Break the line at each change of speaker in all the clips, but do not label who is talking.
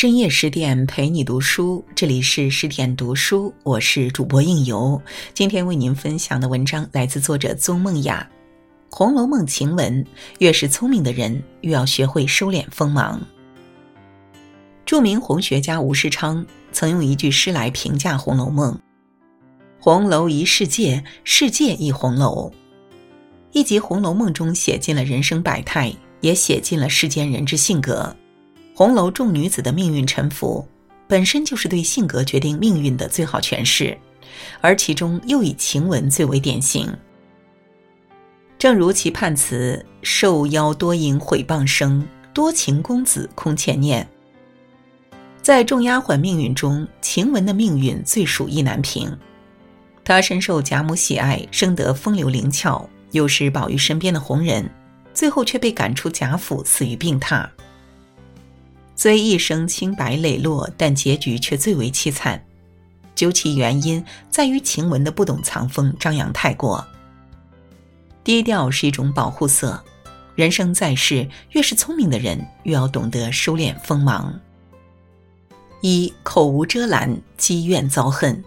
深夜十点陪你读书，这里是十点读书，我是主播应由。今天为您分享的文章来自作者宗梦雅，《红楼梦》晴雯，越是聪明的人，越要学会收敛锋芒。著名红学家吴世昌曾用一句诗来评价《红楼梦》：“红楼一世界，世界一红楼。”一集《红楼梦》中写尽了人生百态，也写尽了世间人之性格。红楼众女子的命运沉浮，本身就是对性格决定命运的最好诠释，而其中又以晴雯最为典型。正如其判词：“受邀多因毁谤声，多情公子空前念。”在众丫鬟命运中，晴雯的命运最属意难平。她深受贾母喜爱，生得风流灵巧，又是宝玉身边的红人，最后却被赶出贾府，死于病榻。虽一生清白磊落，但结局却最为凄惨。究其原因，在于晴雯的不懂藏锋，张扬太过。低调是一种保护色。人生在世，越是聪明的人，越要懂得收敛锋芒。一口无遮拦，积怨遭恨。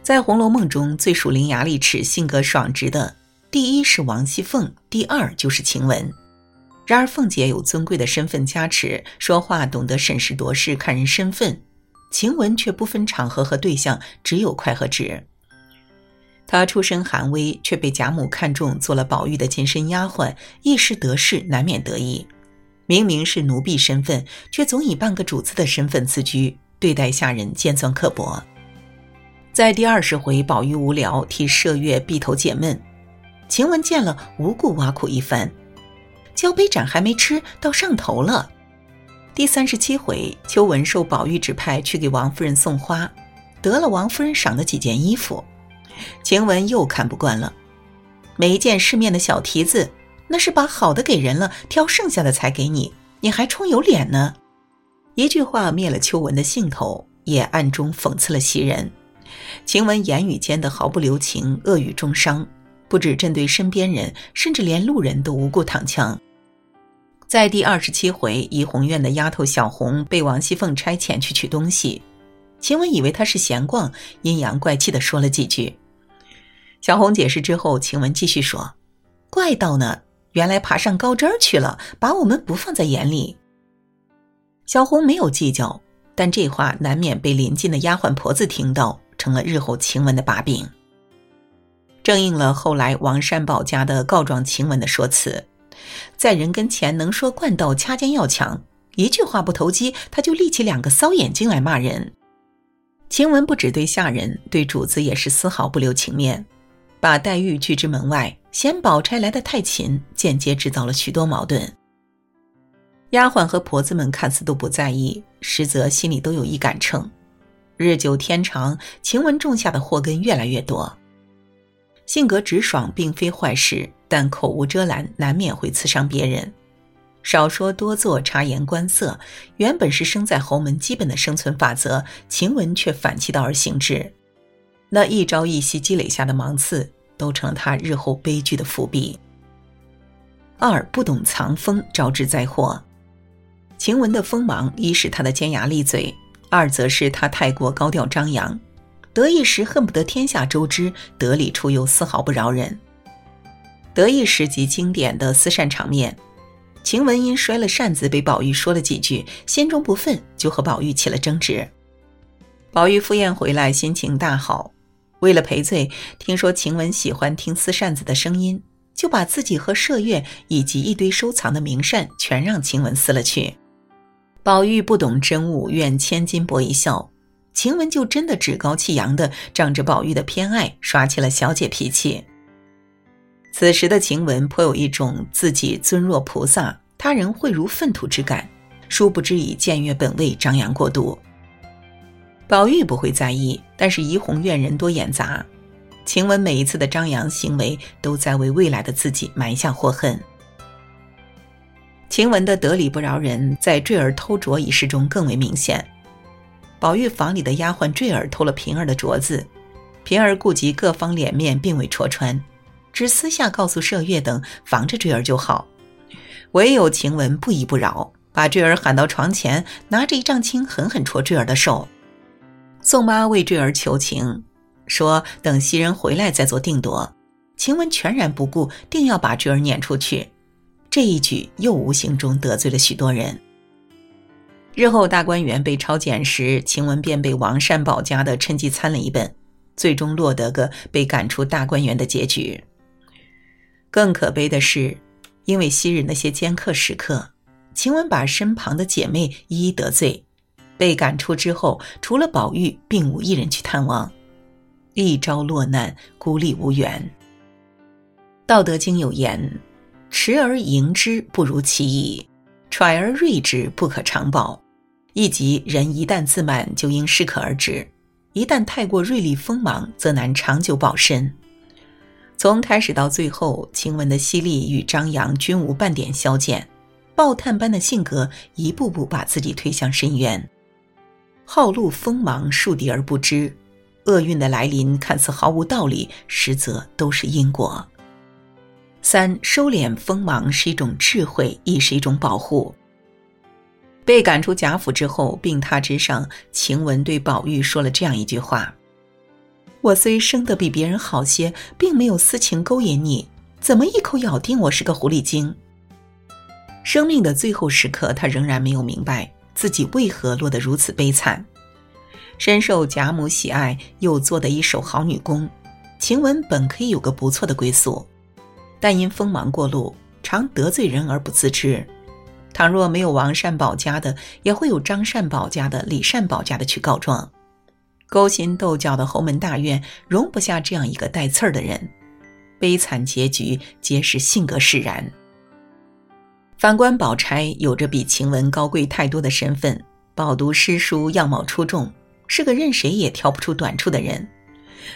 在《红楼梦》中最属伶牙俐齿、性格爽直的，第一是王熙凤，第二就是晴雯。然而，凤姐有尊贵的身份加持，说话懂得审时度势、看人身份；晴雯却不分场合和对象，只有快和直。她出身寒微，却被贾母看中，做了宝玉的近身丫鬟，一时得势，难免得意。明明是奴婢身份，却总以半个主子的身份自居，对待下人尖酸刻薄。在第二十回，宝玉无聊替麝月闭头解闷，晴雯见了，无故挖苦一番。交杯盏还没吃到上头了。第三十七回，秋文受宝玉指派去给王夫人送花，得了王夫人赏的几件衣服，晴雯又看不惯了。没见世面的小蹄子，那是把好的给人了，挑剩下的才给你，你还充有脸呢？一句话灭了秋文的兴头，也暗中讽刺了袭人。晴雯言语间的毫不留情，恶语重伤。不止针对身边人，甚至连路人都无故躺枪。在第二十七回，怡红院的丫头小红被王熙凤差遣去取东西，晴雯以为她是闲逛，阴阳怪气的说了几句。小红解释之后，晴雯继续说：“怪道呢，原来爬上高枝儿去了，把我们不放在眼里。”小红没有计较，但这话难免被邻近的丫鬟婆子听到，成了日后晴雯的把柄。正应了后来王善保家的告状晴雯的说辞，在人跟前能说惯道掐尖要强，一句话不投机，他就立起两个骚眼睛来骂人。晴雯不只对下人，对主子也是丝毫不留情面，把黛玉拒之门外，嫌宝钗来的太勤，间接制造了许多矛盾。丫鬟和婆子们看似都不在意，实则心里都有一杆秤。日久天长，晴雯种下的祸根越来越多。性格直爽并非坏事，但口无遮拦难免会刺伤别人。少说多做，察言观色，原本是生在侯门基本的生存法则，晴雯却反其道而行之。那一朝一夕积累下的芒刺，都成了他日后悲剧的伏笔。二不懂藏锋，招致灾祸。晴雯的锋芒，一是她的尖牙利嘴，二则是她太过高调张扬。得意时恨不得天下周知，得理处又丝毫不饶人。得意时极经典的撕扇场面，晴雯因摔了扇子被宝玉说了几句，心中不忿，就和宝玉起了争执。宝玉赴宴回来，心情大好，为了赔罪，听说晴雯喜欢听撕扇子的声音，就把自己和麝月以及一堆收藏的名扇全让晴雯撕了去。宝玉不懂真物，愿千金博一笑。晴雯就真的趾高气扬的仗着宝玉的偏爱耍起了小姐脾气。此时的晴雯颇有一种自己尊若菩萨，他人秽如粪土之感，殊不知以僭越本位张扬过度。宝玉不会在意，但是怡红院人多眼杂，晴雯每一次的张扬行为都在为未来的自己埋下祸恨。晴雯的得理不饶人，在坠儿偷镯一事中更为明显。宝玉房里的丫鬟坠儿偷了平儿的镯子，平儿顾及各方脸面，并未戳穿，只私下告诉麝月等防着坠儿就好。唯有晴雯不依不饶，把坠儿喊到床前，拿着一丈青狠狠戳坠儿的手。宋妈为坠儿求情，说等袭人回来再做定夺。晴雯全然不顾，定要把坠儿撵出去。这一举又无形中得罪了许多人。日后大观园被抄检时，晴雯便被王善保家的趁机参了一本，最终落得个被赶出大观园的结局。更可悲的是，因为昔日那些尖刻时刻，晴雯把身旁的姐妹一一得罪，被赶出之后，除了宝玉，并无一人去探望，一朝落难，孤立无援。道德经有言：“持而盈之，不如其已；揣而锐之，不可长保。”亦即人一旦自满，就应适可而止；一旦太过锐利锋芒，则难长久保身。从开始到最后，晴雯的犀利与张扬均无半点消减，暴炭般的性格一步步把自己推向深渊。好露锋芒，树敌而不知，厄运的来临看似毫无道理，实则都是因果。三收敛锋芒是一种智慧，亦是一种保护。被赶出贾府之后，病榻之上，晴雯对宝玉说了这样一句话：“我虽生得比别人好些，并没有私情勾引你，怎么一口咬定我是个狐狸精？”生命的最后时刻，他仍然没有明白自己为何落得如此悲惨。深受贾母喜爱，又做得一手好女工，晴雯本可以有个不错的归宿。但因锋芒过露，常得罪人而不自知。倘若没有王善保家的，也会有张善保家的、李善保家的去告状。勾心斗角的侯门大院容不下这样一个带刺儿的人，悲惨结局皆是性格使然。反观宝钗，有着比晴雯高贵太多的身份，饱读诗书，样貌出众，是个任谁也挑不出短处的人。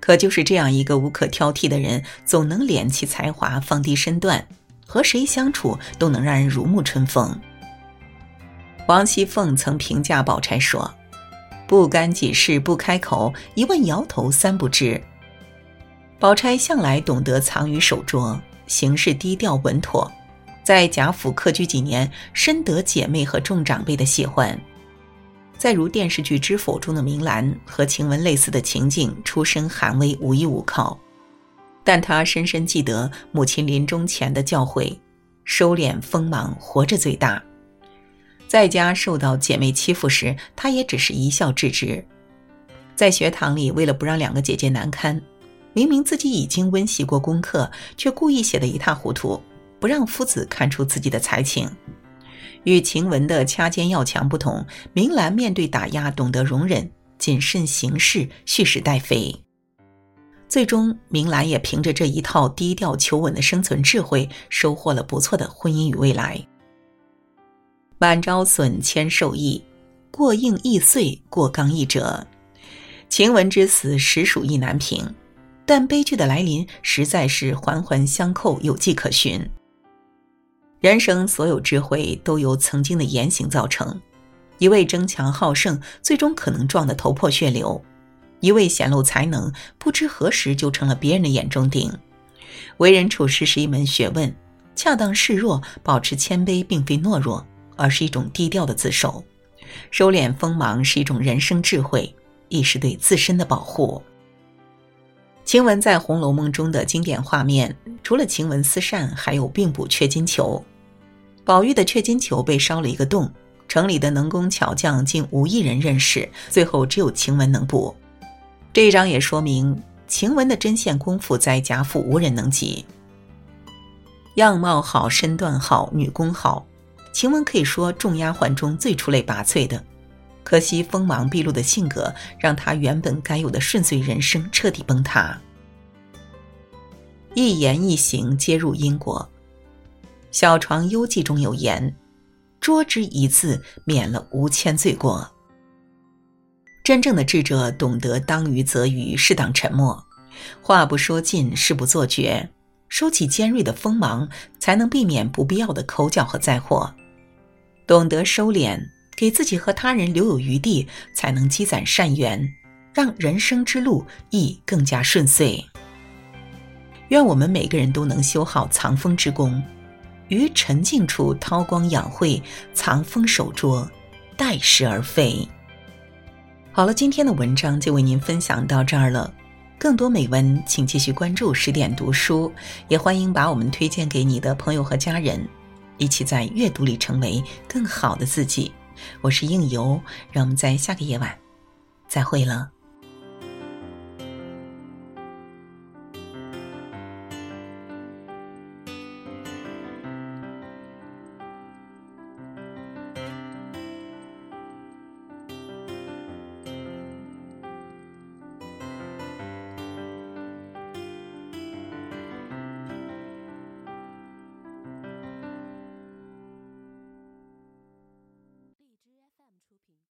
可就是这样一个无可挑剔的人，总能敛其才华，放低身段，和谁相处都能让人如沐春风。王熙凤曾评价宝钗说：“不干己事不开口，一问摇头三不知。”宝钗向来懂得藏于手拙，行事低调稳妥，在贾府客居几年，深得姐妹和众长辈的喜欢。再如电视剧《知否》中的明兰和晴雯类似的情景，出身寒微，无依无靠，但她深深记得母亲临终前的教诲：收敛锋芒，活着最大。在家受到姐妹欺负时，她也只是一笑置之；在学堂里，为了不让两个姐姐难堪，明明自己已经温习过功课，却故意写得一塌糊涂，不让夫子看出自己的才情。与晴雯的掐尖要强不同，明兰面对打压懂得容忍、谨慎行事、蓄势待飞。最终，明兰也凭着这一套低调求稳的生存智慧，收获了不错的婚姻与未来。满招损，谦受益，过硬易碎，过刚易折。晴雯之死实属意难平，但悲剧的来临实在是环环相扣，有迹可循。人生所有智慧都由曾经的言行造成。一味争强好胜，最终可能撞得头破血流；一味显露才能，不知何时就成了别人的眼中钉。为人处事是一门学问，恰当示弱，保持谦卑，并非懦弱，而是一种低调的自守；收敛锋芒是一种人生智慧，亦是对自身的保护。晴雯在《红楼梦》中的经典画面，除了晴雯思扇，还有并补缺金球。宝玉的雀金球被烧了一个洞，城里的能工巧匠竟无一人认识，最后只有晴雯能补。这一章也说明晴雯的针线功夫在贾府无人能及。样貌好，身段好，女工好，晴雯可以说众丫鬟中最出类拔萃的。可惜锋芒毕露的性格，让他原本该有的顺遂人生彻底崩塌。一言一行皆入因果。《小床幽记》中有言：“拙之一字，免了无千罪过。”真正的智者懂得当于则于，适当沉默，话不说尽，事不做绝，收起尖锐的锋芒，才能避免不必要的口角和灾祸。懂得收敛，给自己和他人留有余地，才能积攒善缘，让人生之路亦更加顺遂。愿我们每个人都能修好藏锋之功。于沉静处韬光养晦，藏锋守拙，待时而废。好了，今天的文章就为您分享到这儿了。更多美文，请继续关注十点读书，也欢迎把我们推荐给你的朋友和家人，一起在阅读里成为更好的自己。我是应由，让我们在下个夜晚再会了。